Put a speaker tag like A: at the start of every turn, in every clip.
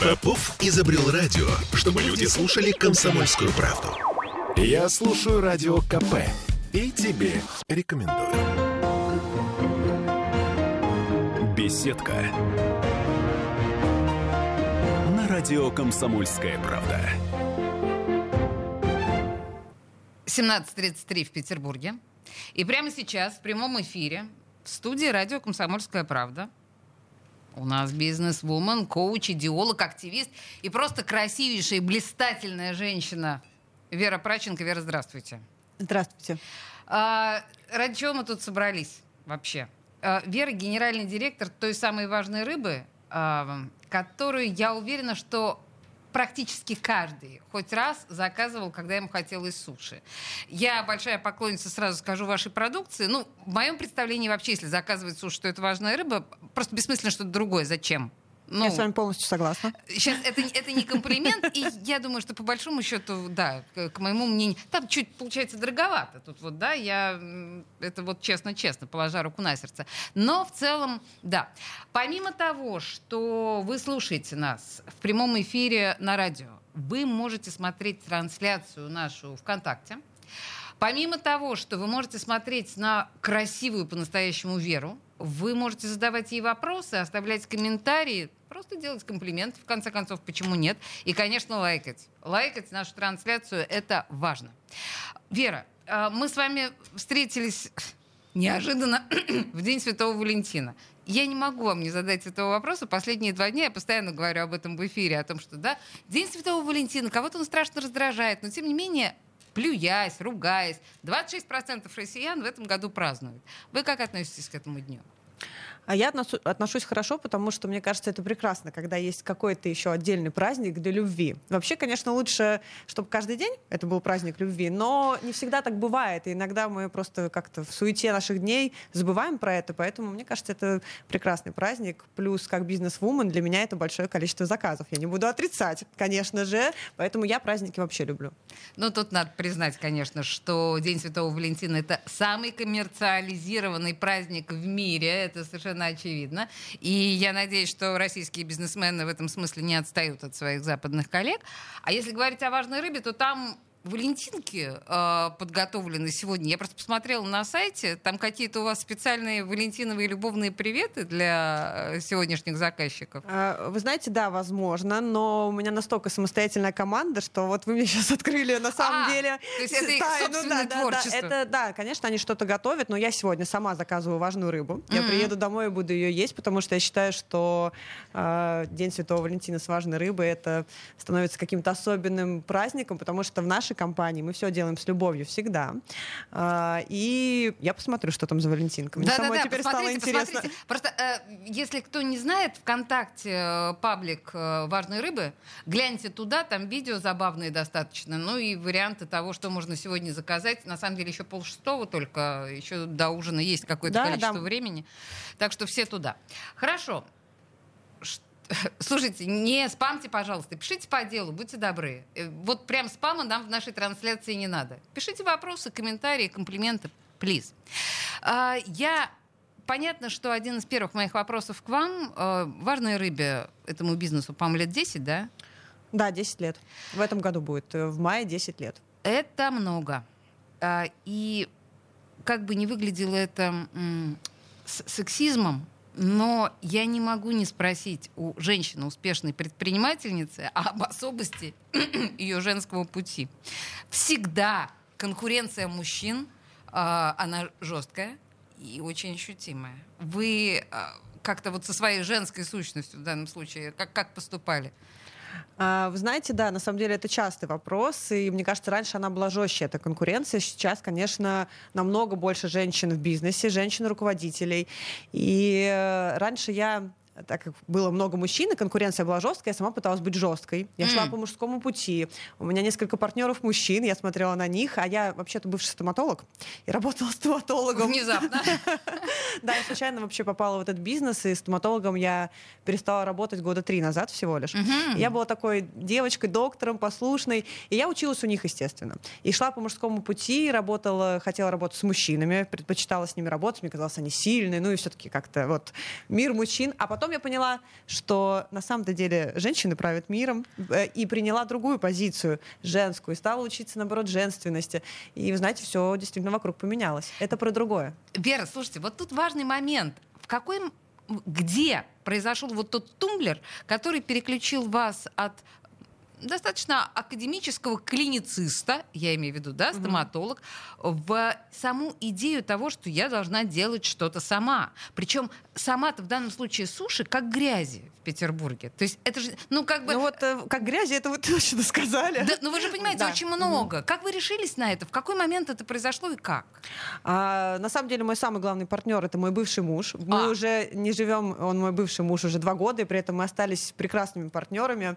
A: Попов изобрел радио, чтобы люди слушали комсомольскую правду. Я слушаю радио КП и тебе рекомендую. Беседка. На радио «Комсомольская правда».
B: 17.33 в Петербурге. И прямо сейчас в прямом эфире в студии радио «Комсомольская правда» у нас бизнес-вумен, коуч, идеолог, активист и просто красивейшая и блистательная женщина Вера Праченко. Вера, здравствуйте.
C: Здравствуйте.
B: А, ради чего мы тут собрались вообще? А, Вера генеральный директор той самой важной рыбы, а, которую я уверена, что практически каждый хоть раз заказывал, когда ему хотелось суши. Я большая поклонница, сразу скажу, вашей продукции. Ну, в моем представлении вообще, если заказывать суши, что это важная рыба, просто бессмысленно что-то другое. Зачем?
C: Ну, я с вами полностью согласна.
B: Сейчас это, это не комплимент, и я думаю, что по большому счету, да, к, моему мнению, там чуть получается дороговато. Тут вот, да, я это вот честно-честно, положа руку на сердце. Но в целом, да. Помимо того, что вы слушаете нас в прямом эфире на радио, вы можете смотреть трансляцию нашу ВКонтакте. Помимо того, что вы можете смотреть на красивую по-настоящему Веру, вы можете задавать ей вопросы, оставлять комментарии, просто делать комплименты, в конце концов, почему нет? И, конечно, лайкать. Лайкать нашу трансляцию — это важно. Вера, а, мы с вами встретились неожиданно в День Святого Валентина. Я не могу вам не задать этого вопроса. Последние два дня я постоянно говорю об этом в эфире, о том, что да, День Святого Валентина, кого-то он страшно раздражает, но тем не менее плюясь, ругаясь. 26% россиян в этом году празднуют. Вы как относитесь к этому дню?
C: А я отношусь хорошо, потому что мне кажется, это прекрасно, когда есть какой-то еще отдельный праздник для любви. Вообще, конечно, лучше, чтобы каждый день это был праздник любви, но не всегда так бывает. И иногда мы просто как-то в суете наших дней забываем про это, поэтому мне кажется, это прекрасный праздник. Плюс, как бизнес-вумен, для меня это большое количество заказов. Я не буду отрицать, конечно же, поэтому я праздники вообще люблю.
B: Ну, тут надо признать, конечно, что День Святого Валентина — это самый коммерциализированный праздник в мире. Это совершенно совершенно очевидно. И я надеюсь, что российские бизнесмены в этом смысле не отстают от своих западных коллег. А если говорить о важной рыбе, то там Валентинки э, подготовлены сегодня. Я просто посмотрела на сайте, там какие-то у вас специальные валентиновые любовные приветы для э, сегодняшних заказчиков.
C: А, вы знаете, да, возможно, но у меня настолько самостоятельная команда, что вот вы мне сейчас открыли на самом
B: а,
C: деле.
B: То есть это их собственное
C: да,
B: творчество.
C: Да, это, да, конечно, они что-то готовят, но я сегодня сама заказываю важную рыбу. Mm-hmm. Я приеду домой и буду ее есть, потому что я считаю, что э, День Святого Валентина с важной рыбой это становится каким-то особенным праздником, потому что в нашей нашей компании мы все делаем с любовью всегда. А, и я посмотрю, что там за Валентинка. Мне
B: да,
C: самой
B: да, да,
C: теперь стало интересно.
B: Посмотрите. Просто э, если кто не знает, ВКонтакте э, паблик э, «Важной рыбы», гляньте туда, там видео забавные достаточно, ну и варианты того, что можно сегодня заказать. На самом деле еще полшестого только, еще до ужина есть какое-то да, количество да. времени. Так что все туда. Хорошо. Слушайте, не спамьте, пожалуйста, пишите по делу, будьте добры. Э, вот прям спама нам в нашей трансляции не надо. Пишите вопросы, комментарии, комплименты, плиз. А, я понятно, что один из первых моих вопросов к вам. Э, важной рыбе этому бизнесу, по-моему, лет 10, да?
C: Да, 10 лет. В этом году будет. Э, в мае 10 лет.
B: Это много. А, и как бы не выглядело это сексизмом, но я не могу не спросить у женщины, успешной предпринимательницы, об особости ее женского пути. Всегда конкуренция мужчин, э, она жесткая и очень ощутимая. Вы э, как-то вот со своей женской сущностью в данном случае, как, как поступали?
C: А, вы знаете, да, на самом деле это частый вопрос, и мне кажется, раньше она была жестче, эта конкуренция. Сейчас, конечно, намного больше женщин в бизнесе, женщин-руководителей. И э, раньше я так как было много мужчин, и конкуренция была жесткая, я сама пыталась быть жесткой. Я mm. шла по мужскому пути. У меня несколько партнеров мужчин, я смотрела на них, а я вообще-то бывший стоматолог и работала стоматологом.
B: Внезапно.
C: Да, я случайно вообще попала в этот бизнес, и стоматологом я перестала работать года три назад всего лишь. Я была такой девочкой, доктором, послушной, и я училась у них, естественно. И шла по мужскому пути, работала, хотела работать с мужчинами, предпочитала с ними работать, мне казалось, они сильные, ну и все-таки как-то вот мир мужчин. А потом потом я поняла, что на самом-то деле женщины правят миром, э, и приняла другую позицию, женскую, и стала учиться, наоборот, женственности. И, вы знаете, все действительно вокруг поменялось. Это про другое.
B: Вера, слушайте, вот тут важный момент. В какой где произошел вот тот тумблер, который переключил вас от достаточно академического клинициста, я имею в виду, да, стоматолог, mm-hmm. в саму идею того, что я должна делать что-то сама. Причем сама-то в данном случае суши как грязи в Петербурге. То есть это же, ну как бы...
C: Ну вот э, как грязи, это вы точно сказали.
B: Да, ну вы же понимаете, да. очень много. Mm-hmm. Как вы решились на это? В какой момент это произошло и как?
C: А, на самом деле мой самый главный партнер это мой бывший муж. Мы а. уже не живем, он мой бывший муж уже два года, и при этом мы остались прекрасными партнерами.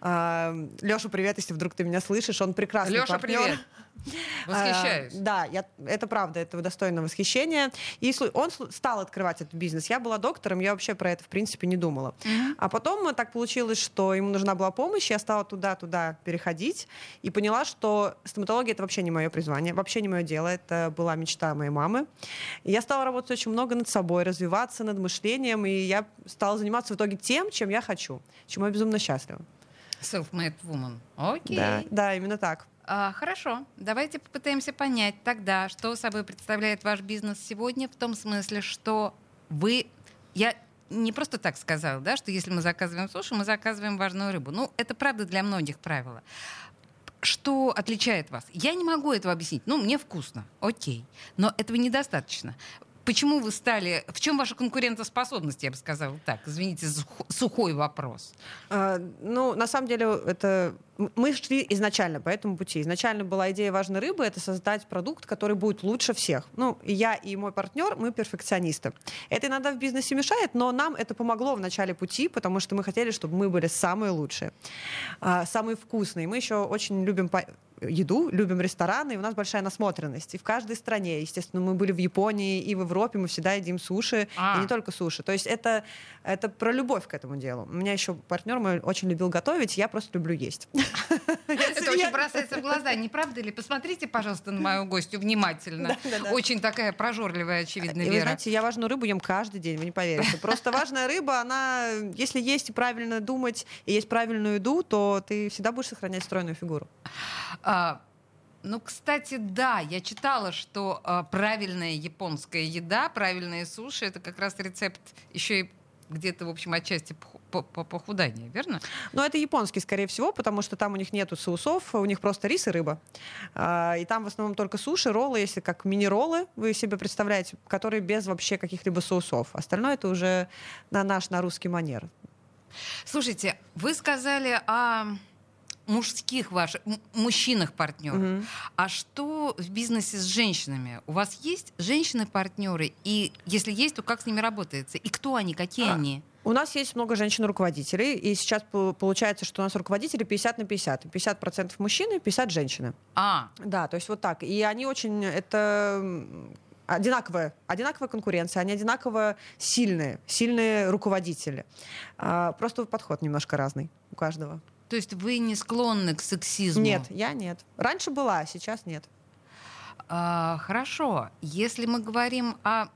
C: А, Леша, привет, если вдруг ты меня слышишь. Он прекрасный
B: Леша,
C: партнер.
B: привет. Восхищаюсь.
C: А, да, я, это правда, это достойно восхищения. И он стал открывать этот бизнес. Я была доктором, я вообще про это, в принципе, не думала. Mm-hmm. А потом так получилось, что ему нужна была помощь, я стала туда-туда переходить и поняла, что стоматология — это вообще не мое призвание, вообще не мое дело. Это была мечта моей мамы. И я стала работать очень много над собой, развиваться над мышлением, и я стала заниматься в итоге тем, чем я хочу, чему я безумно счастлива.
B: Self-made woman. Окей.
C: Да, да, именно так.
B: А, хорошо, давайте попытаемся понять тогда, что собой представляет ваш бизнес сегодня, в том смысле, что вы... Я не просто так сказала, да, что если мы заказываем суши, мы заказываем важную рыбу. Ну, это правда для многих правила. Что отличает вас? Я не могу этого объяснить. Ну, мне вкусно, окей. Но этого недостаточно. Почему вы стали... В чем ваша конкурентоспособность, я бы сказала так? Извините, сухой вопрос.
C: А, ну, на самом деле, это... Мы шли изначально по этому пути. Изначально была идея важной рыбы — это создать продукт, который будет лучше всех. Ну, я и мой партнер, мы перфекционисты. Это иногда в бизнесе мешает, но нам это помогло в начале пути, потому что мы хотели, чтобы мы были самые лучшие, а, самые вкусные. Мы еще очень любим еду, любим рестораны, и у нас большая насмотренность. И в каждой стране, естественно, мы были в Японии и в Европе, мы всегда едим суши, а. и не только суши. То есть это, это про любовь к этому делу. У меня еще партнер мой очень любил готовить, я просто люблю есть.
B: Это очень бросается в глаза, не правда ли? Посмотрите, пожалуйста, на мою гостью внимательно. Очень такая прожорливая, очевидно, Вера.
C: Знаете, я важную рыбу ем каждый день, вы не поверите. Просто важная рыба, она, если есть и правильно думать, и есть правильную еду, то ты всегда будешь сохранять стройную фигуру.
B: А, ну, кстати, да, я читала, что а, правильная японская еда, правильные суши, это как раз рецепт еще и где-то, в общем, отчасти похудания, верно?
C: Ну, это японский, скорее всего, потому что там у них нету соусов, у них просто рис и рыба. А, и там в основном только суши, роллы, если как мини-роллы, вы себе представляете, которые без вообще каких-либо соусов. Остальное это уже на наш, на русский манер.
B: Слушайте, вы сказали о мужских ваших, мужчинах партнеров. Угу. А что в бизнесе с женщинами? У вас есть женщины-партнеры? И если есть, то как с ними работается? И кто они, какие а. они?
C: У нас есть много женщин-руководителей, и сейчас получается, что у нас руководители 50 на 50. 50% мужчины, 50 женщины.
B: А.
C: Да, то есть вот так. И они очень... Это одинаковая, одинаковая конкуренция, они одинаково сильные, сильные руководители. А, просто подход немножко разный у каждого.
B: То есть вы не склонны к сексизму?
C: Нет, я нет. Раньше была, а сейчас нет.
B: А, хорошо. Если мы говорим о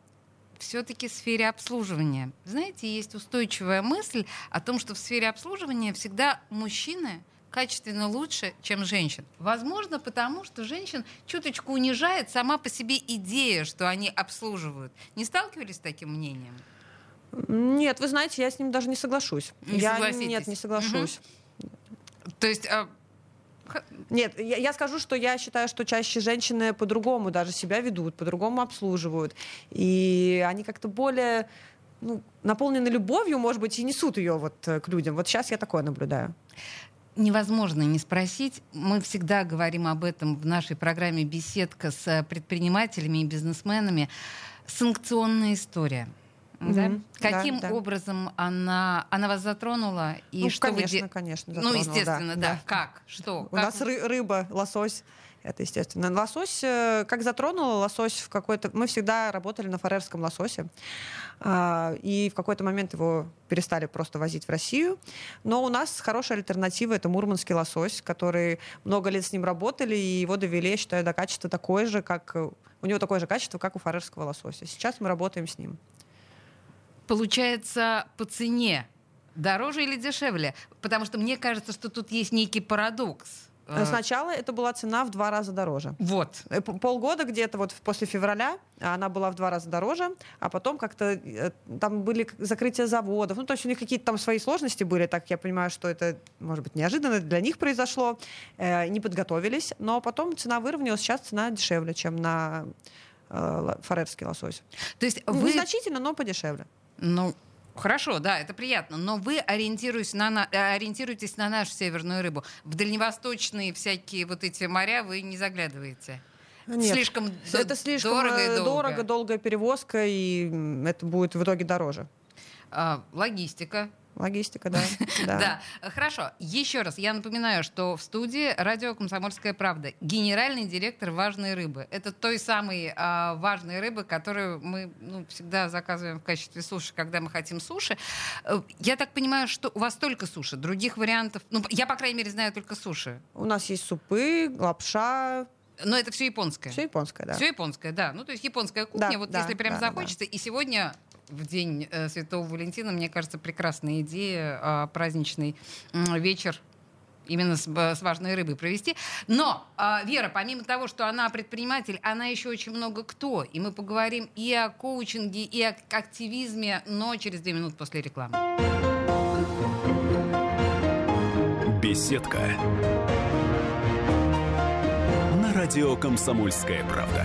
B: все-таки сфере обслуживания. Знаете, есть устойчивая мысль о том, что в сфере обслуживания всегда мужчины качественно лучше, чем женщин. Возможно, потому что женщин чуточку унижает сама по себе идея, что они обслуживают. Не сталкивались с таким мнением?
C: Нет, вы знаете, я с ним даже не соглашусь.
B: Не
C: я, Нет, не соглашусь. Угу.
B: То есть... А...
C: Нет, я, я скажу, что я считаю, что чаще женщины по-другому даже себя ведут, по-другому обслуживают. И они как-то более ну, наполнены любовью, может быть, и несут ее вот э, к людям. Вот сейчас я такое наблюдаю.
B: Невозможно не спросить. Мы всегда говорим об этом в нашей программе «Беседка» с предпринимателями и бизнесменами. Санкционная история — да? Каким да, да. образом она, она вас затронула?
C: И ну, что конечно, вы... конечно,
B: Ну, естественно, да. да. Как? Что?
C: У
B: как?
C: нас ры- рыба, лосось. Это естественно. Лосось, э, как затронула, лосось в какой-то... Мы всегда работали на фарерском лососе. А, и в какой-то момент его перестали просто возить в Россию. Но у нас хорошая альтернатива — это мурманский лосось, который много лет с ним работали, и его довели, я считаю, до качества такое же, как... У него такое же качество, как у фарерского лосося. Сейчас мы работаем с ним.
B: Получается по цене дороже или дешевле? Потому что мне кажется, что тут есть некий парадокс.
C: Э, сначала это была цена в два раза дороже.
B: Вот.
C: Э, полгода где-то вот после февраля она была в два раза дороже, а потом как-то э, там были закрытия заводов. Ну, то есть у них какие-то там свои сложности были, так я понимаю, что это, может быть, неожиданно для них произошло. Не подготовились, но потом цена выровнялась, сейчас цена дешевле, чем на фарерский лосось.
B: То есть вы...
C: Незначительно, но подешевле.
B: Ну, Хорошо, да, это приятно. Но вы ориентируетесь на, на, э, ориентируетесь на нашу северную рыбу. В дальневосточные всякие вот эти моря вы не заглядываете.
C: Нет,
B: слишком
C: это слишком дорого, и э, долго. дорого, долгая перевозка, и это будет в итоге дороже.
B: А, логистика.
C: Логистика, да.
B: Да. Хорошо. Еще раз, я напоминаю, что в студии радио «Комсомольская правда» генеральный директор «Важной рыбы». Это той самой а, важной рыбы, которую мы ну, всегда заказываем в качестве суши, когда мы хотим суши. Э, я так понимаю, что у вас только суши, других вариантов... Ну, я, по крайней мере, знаю только суши.
C: У нас есть супы, лапша,
B: но это все японское.
C: Все японское, да.
B: Все японское, да. Ну, то есть японская кухня, да, вот да, если прям да, захочется. Да. И сегодня в день э, Святого Валентина, мне кажется, прекрасная идея э, праздничный вечер именно с, с важной рыбой провести. Но э, Вера, помимо того, что она предприниматель, она еще очень много кто. И мы поговорим и о коучинге, и о активизме, но через две минуты после рекламы.
A: Беседка. На радио «Комсомольская правда».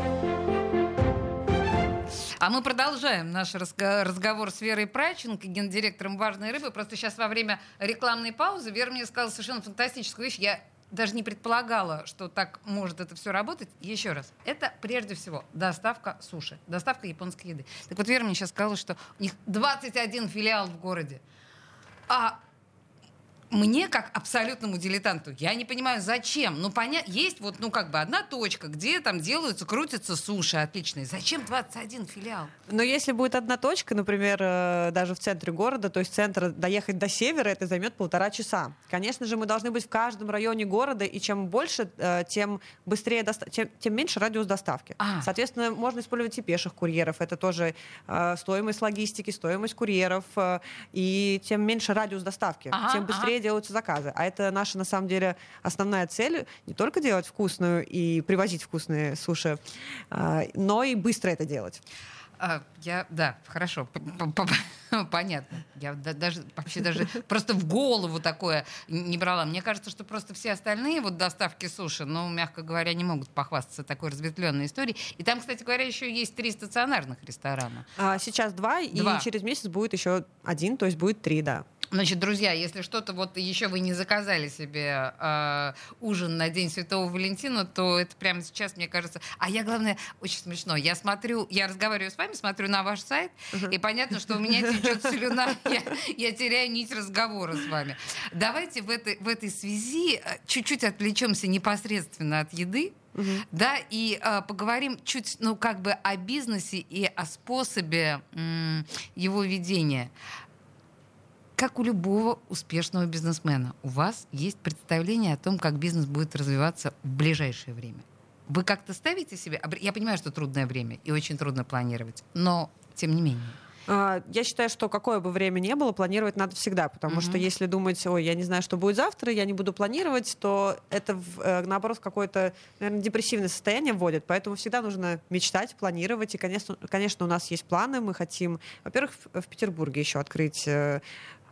B: А мы продолжаем наш разговор с Верой Праченко, гендиректором «Важной рыбы». Просто сейчас во время рекламной паузы Вера мне сказала совершенно фантастическую вещь. Я даже не предполагала, что так может это все работать. Еще раз, это прежде всего доставка суши, доставка японской еды. Так вот, Вера мне сейчас сказала, что у них 21 филиал в городе. А мне, как абсолютному дилетанту, я не понимаю, зачем. Ну, понятно, есть вот, ну, как бы одна точка, где там делаются, крутятся суши отличные. Зачем 21 филиал?
C: Но если будет одна точка, например, э, даже в центре города, то есть центр доехать до севера, это займет полтора часа. Конечно же, мы должны быть в каждом районе города, и чем больше, э, тем быстрее, доста- тем, тем меньше радиус доставки. А. Соответственно, можно использовать и пеших курьеров. Это тоже э, стоимость логистики, стоимость курьеров, и тем меньше радиус доставки, ага, тем быстрее делаются заказы. А это наша, на самом деле, основная цель. Не только делать вкусную и привозить вкусные суши, а, но и быстро это делать.
B: А, я, да, хорошо, понятно. Я даже вообще даже просто в голову такое не брала. Мне кажется, что просто все остальные вот доставки суши, ну, мягко говоря, не могут похвастаться такой разветвленной историей. И там, кстати говоря, еще есть три стационарных ресторана.
C: А сейчас два, два, и через месяц будет еще один, то есть будет три, да.
B: Значит, друзья, если что-то вот еще вы не заказали себе э, ужин на День Святого Валентина, то это прямо сейчас, мне кажется... А я, главное, очень смешно. Я смотрю, я разговариваю с вами, смотрю на ваш сайт, и понятно, что у меня течет слюна, я, я теряю нить разговора с вами. Давайте в этой, в этой связи э, чуть-чуть отвлечемся непосредственно от еды, Угу. Да, и э, поговорим чуть, ну, как бы о бизнесе и о способе м, его ведения как у любого успешного бизнесмена, у вас есть представление о том, как бизнес будет развиваться в ближайшее время. Вы как-то ставите себе... Я понимаю, что трудное время и очень трудно планировать, но тем не менее.
C: А, я считаю, что какое бы время ни было, планировать надо всегда, потому mm-hmm. что если думать, ой, я не знаю, что будет завтра, я не буду планировать, то это, э, наоборот, какое-то, наверное, депрессивное состояние вводит. Поэтому всегда нужно мечтать, планировать. И, конечно, конечно у нас есть планы. Мы хотим, во-первых, в Петербурге еще открыть э,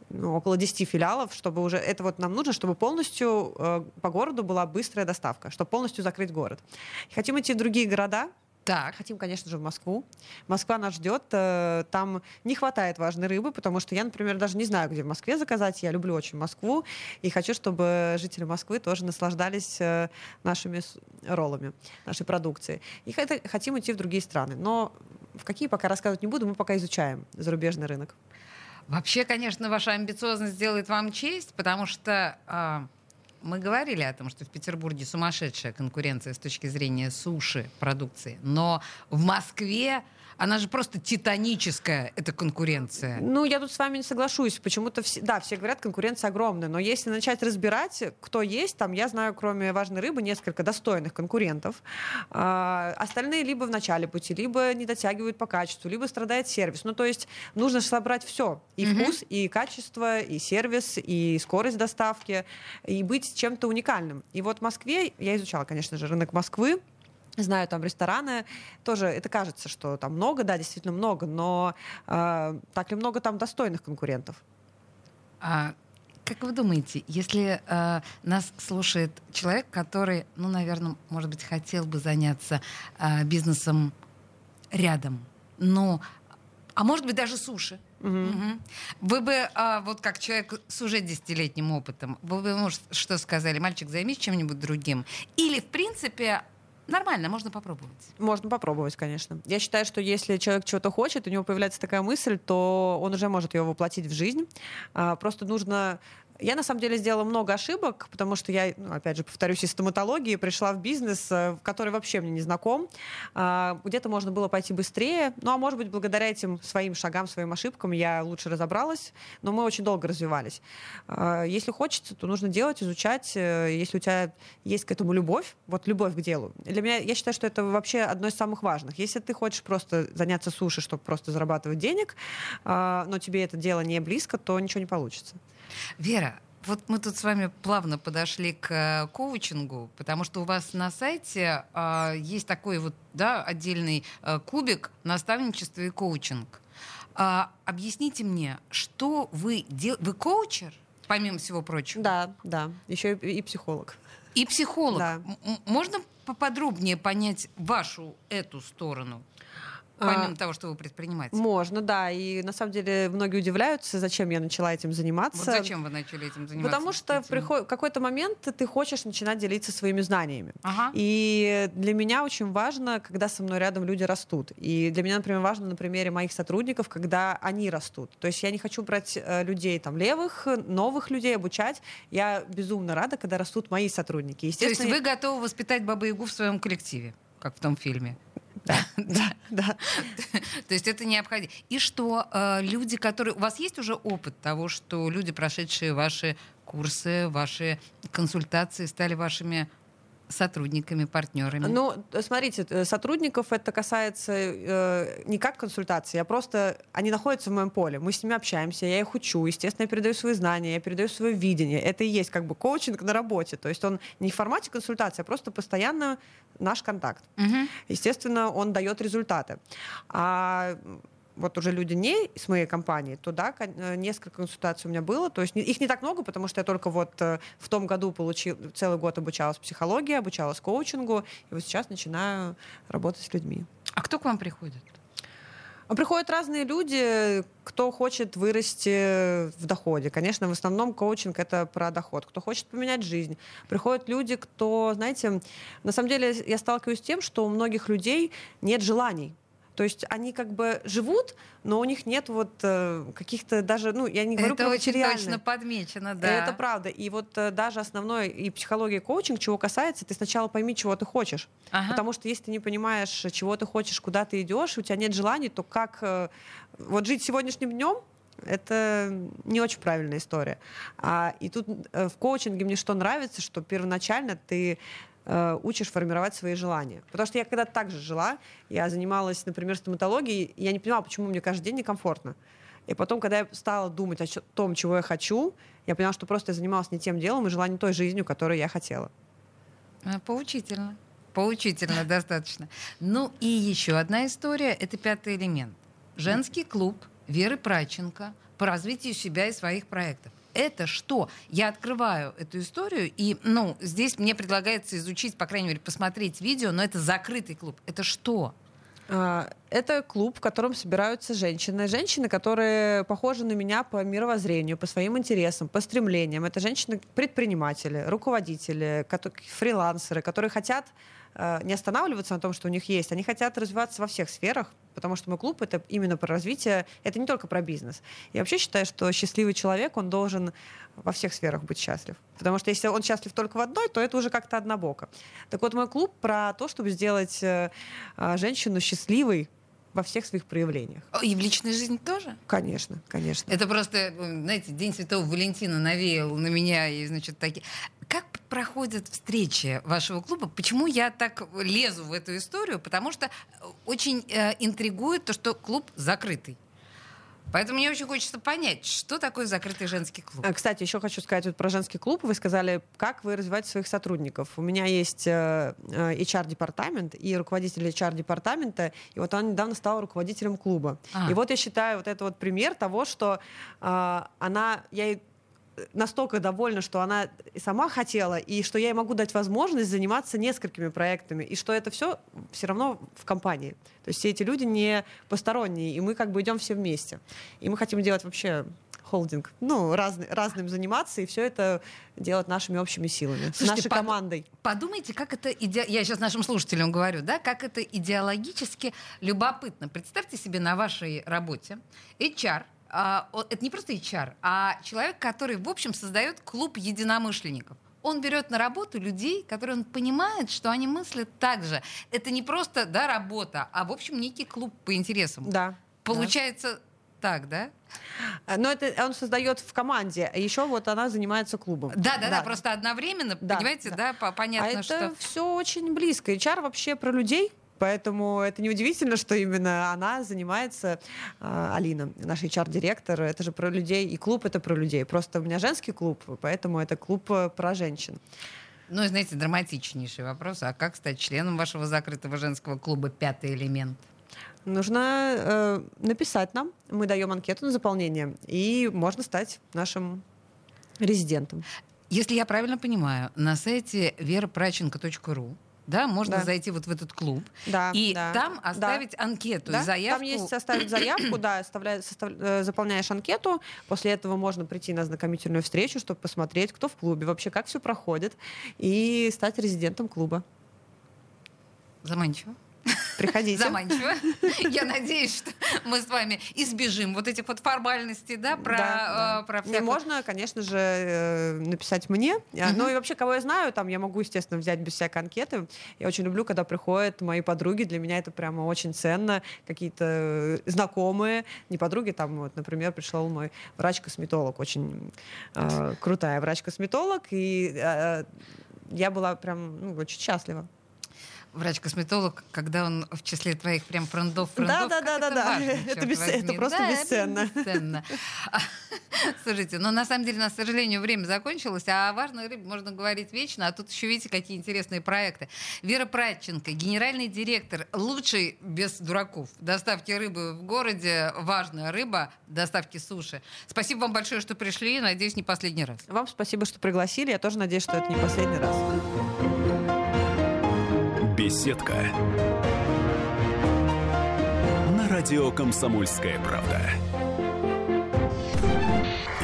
C: ну, около 10 филиалов, чтобы уже это вот нам нужно, чтобы полностью э, по городу была быстрая доставка, чтобы полностью закрыть город. Хотим идти в другие города,
B: так.
C: Хотим, конечно же, в Москву. Москва нас ждет. Э, там не хватает важной рыбы, потому что я, например, даже не знаю, где в Москве заказать. Я люблю очень Москву и хочу, чтобы жители Москвы тоже наслаждались э, нашими роллами, нашей продукцией. И хотим идти в другие страны. Но в какие пока рассказывать не буду, мы пока изучаем зарубежный рынок.
B: Вообще, конечно, ваша амбициозность делает вам честь, потому что... А мы говорили о том, что в Петербурге сумасшедшая конкуренция с точки зрения суши продукции, но в Москве она же просто титаническая, эта конкуренция.
C: Ну, я тут с вами не соглашусь. Почему-то, все, да, все говорят, конкуренция огромная. Но если начать разбирать, кто есть, там, я знаю, кроме важной рыбы, несколько достойных конкурентов. А, остальные либо в начале пути, либо не дотягивают по качеству, либо страдает сервис. Ну, то есть нужно собрать все. И mm-hmm. вкус, и качество, и сервис, и скорость доставки, и быть чем-то уникальным. И вот в Москве, я изучала, конечно же, рынок Москвы, знаю там рестораны, тоже это кажется, что там много, да, действительно много, но э, так ли много там достойных конкурентов?
B: А, как вы думаете, если э, нас слушает человек, который, ну, наверное, может быть, хотел бы заняться э, бизнесом рядом, но, а может быть, даже суши, Угу. Угу. Вы бы, а, вот как человек с уже десятилетним опытом, вы бы, может, что сказали, мальчик, займись чем-нибудь другим? Или, в принципе, Нормально, можно попробовать.
C: Можно попробовать, конечно. Я считаю, что если человек чего-то хочет, у него появляется такая мысль, то он уже может ее воплотить в жизнь. А, просто нужно я, на самом деле, сделала много ошибок, потому что я, ну, опять же, повторюсь, из стоматологии пришла в бизнес, э, который вообще мне не знаком. А, где-то можно было пойти быстрее. Ну, а может быть, благодаря этим своим шагам, своим ошибкам я лучше разобралась. Но мы очень долго развивались. А, если хочется, то нужно делать, изучать. Э, если у тебя есть к этому любовь, вот любовь к делу. Для меня, я считаю, что это вообще одно из самых важных. Если ты хочешь просто заняться суши, чтобы просто зарабатывать денег, а, но тебе это дело не близко, то ничего не получится.
B: Вера, вот мы тут с вами плавно подошли к э, коучингу, потому что у вас на сайте э, есть такой вот да, отдельный э, кубик наставничество и коучинг. Э, объясните мне, что вы делаете? Вы коучер, помимо всего прочего?
C: Да, да. Еще и, и психолог.
B: И психолог. Да. Можно поподробнее понять вашу эту сторону? Помимо а, того, что вы предприниматель.
C: Можно, да. И на самом деле многие удивляются, зачем я начала этим заниматься. Вот
B: зачем вы начали этим заниматься?
C: Потому что в какой-то момент ты хочешь начинать делиться своими знаниями. Ага. И для меня очень важно, когда со мной рядом люди растут. И для меня, например, важно на примере моих сотрудников, когда они растут. То есть я не хочу брать э, людей там левых, новых людей обучать. Я безумно рада, когда растут мои сотрудники.
B: То есть вы готовы воспитать Бабу-Ягу в своем коллективе, как в том фильме? Да, да. То есть это необходимо. И что э, люди, которые... У вас есть уже опыт того, что люди, прошедшие ваши курсы, ваши консультации, стали вашими сотрудниками, партнерами?
C: Ну, смотрите, э, сотрудников это касается э, не как консультации, а просто они находятся в моем поле. Мы с ними общаемся, я их учу, естественно, я передаю свои знания, я передаю свое видение. Это и есть как бы коучинг на работе. То есть он не в формате консультации, а просто постоянно наш контакт. Угу. Естественно, он дает результаты. А вот уже люди не с моей компании, то да, э, несколько консультаций у меня было. То есть их не так много, потому что я только вот э, в том году получил, целый год обучалась психологии, обучалась коучингу, и вот сейчас начинаю работать с людьми.
B: А кто к вам приходит?
C: А приходят разные люди, кто хочет вырасти в доходе. Конечно, в основном коучинг — это про доход. Кто хочет поменять жизнь. Приходят люди, кто, знаете, на самом деле я сталкиваюсь с тем, что у многих людей нет желаний. То есть они как бы живут, но у них нет вот э, каких-то даже, ну, я не говорю
B: это
C: про
B: очень точно подмечено, да.
C: Это правда. И вот э, даже основной и психология, коучинг, чего касается, ты сначала пойми, чего ты хочешь. Ага. Потому что если ты не понимаешь, чего ты хочешь, куда ты идешь, у тебя нет желаний, то как э, вот жить сегодняшним днем, это не очень правильная история. А, и тут в коучинге мне что нравится, что первоначально ты Э, учишь формировать свои желания. Потому что я когда-то так же жила, я занималась, например, стоматологией, и я не понимала, почему мне каждый день некомфортно. И потом, когда я стала думать о том, чего я хочу, я поняла, что просто я занималась не тем делом и жила не той жизнью, которую я хотела.
B: А, поучительно. Поучительно достаточно. Ну и еще одна история — это пятый элемент. Женский клуб Веры Праченко по развитию себя и своих проектов это что? Я открываю эту историю, и, ну, здесь мне предлагается изучить, по крайней мере, посмотреть видео, но это закрытый клуб. Это что?
C: А, это клуб, в котором собираются женщины. Женщины, которые похожи на меня по мировоззрению, по своим интересам, по стремлениям. Это женщины-предприниматели, руководители, фрилансеры, которые хотят не останавливаться на том, что у них есть. Они хотят развиваться во всех сферах, потому что мой клуб — это именно про развитие, это не только про бизнес. Я вообще считаю, что счастливый человек, он должен во всех сферах быть счастлив. Потому что если он счастлив только в одной, то это уже как-то однобоко. Так вот, мой клуб про то, чтобы сделать э, э, женщину счастливой во всех своих проявлениях.
B: И в личной жизни тоже?
C: Конечно, конечно.
B: Это просто, знаете, День Святого Валентина навеял на меня и, значит, такие... Как проходят встречи вашего клуба? Почему я так лезу в эту историю? Потому что очень э, интригует то, что клуб закрытый. Поэтому мне очень хочется понять, что такое закрытый женский клуб.
C: А, кстати, еще хочу сказать вот про женский клуб. Вы сказали, как вы развиваете своих сотрудников. У меня есть э, э, HR-департамент и руководитель HR-департамента, и вот он недавно стал руководителем клуба. А. И вот я считаю, вот это вот пример того, что э, она, я ей настолько довольна, что она сама хотела, и что я ей могу дать возможность заниматься несколькими проектами, и что это все все равно в компании. То есть все эти люди не посторонние, и мы как бы идем все вместе. И мы хотим делать вообще холдинг, ну, разный, разным заниматься, и все это делать нашими общими силами, Слушайте, нашей под, командой.
B: Подумайте, как это, иде... я сейчас нашим слушателям говорю, да, как это идеологически любопытно. Представьте себе на вашей работе HR, это не просто HR, а человек, который, в общем, создает клуб единомышленников. Он берет на работу людей, которые он понимает, что они мыслят так же. Это не просто да, работа, а, в общем, некий клуб по интересам.
C: Да.
B: Получается да. так, да?
C: А, но это он создает в команде, а еще вот она занимается клубом.
B: Да, да, да, да просто одновременно, да, понимаете, да, да понятно,
C: а
B: что...
C: это все очень близко. HR вообще про людей, Поэтому это неудивительно, что именно она занимается, э, Алина, наш HR-директор. Это же про людей, и клуб это про людей. Просто у меня женский клуб, поэтому это клуб э, про женщин.
B: Ну, знаете, драматичнейший вопрос. А как стать членом вашего закрытого женского клуба «Пятый элемент»?
C: Нужно э, написать нам. Мы даем анкету на заполнение, и можно стать нашим резидентом.
B: Если я правильно понимаю, на сайте верапраченко.ру да, можно да. зайти вот в этот клуб
C: да,
B: и
C: да,
B: там оставить
C: да.
B: анкету,
C: да,
B: заявку.
C: Там есть оставить заявку, да, оставляешь, состав, э, заполняешь анкету, после этого можно прийти на знакомительную встречу, чтобы посмотреть, кто в клубе, вообще как все проходит, и стать резидентом клуба.
B: Заманчиво.
C: Приходите.
B: Заманчиво. Я надеюсь, что мы с вами избежим вот этих вот формальностей, да, про, да,
C: да. Э, про всякую... Можно, конечно же, э, написать мне. Угу. Ну и вообще, кого я знаю, там я могу, естественно, взять без всякой анкеты. Я очень люблю, когда приходят мои подруги. Для меня это прямо очень ценно. Какие-то знакомые, не подруги, там, вот, например, пришел мой врач-косметолог, очень э, крутая врач-косметолог, и э, я была прям ну, очень счастлива
B: врач-косметолог, когда он в числе твоих прям френдов, френдов.
C: Да, да, да, да, да. Это, бес... это просто да, бесценно.
B: Это бесценно. Слушайте, но ну, на самом деле, на сожалению, время закончилось, а о важной рыбе можно говорить вечно, а тут еще видите, какие интересные проекты. Вера Пратченко, генеральный директор, лучший без дураков, доставки рыбы в городе, важная рыба, доставки суши. Спасибо вам большое, что пришли, надеюсь, не последний раз.
C: Вам спасибо, что пригласили, я тоже надеюсь, что это не последний раз.
A: Беседка. На радио Комсомольская правда.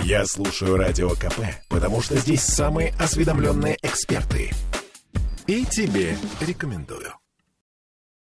A: Я слушаю радио КП, потому что здесь самые осведомленные эксперты. И тебе рекомендую.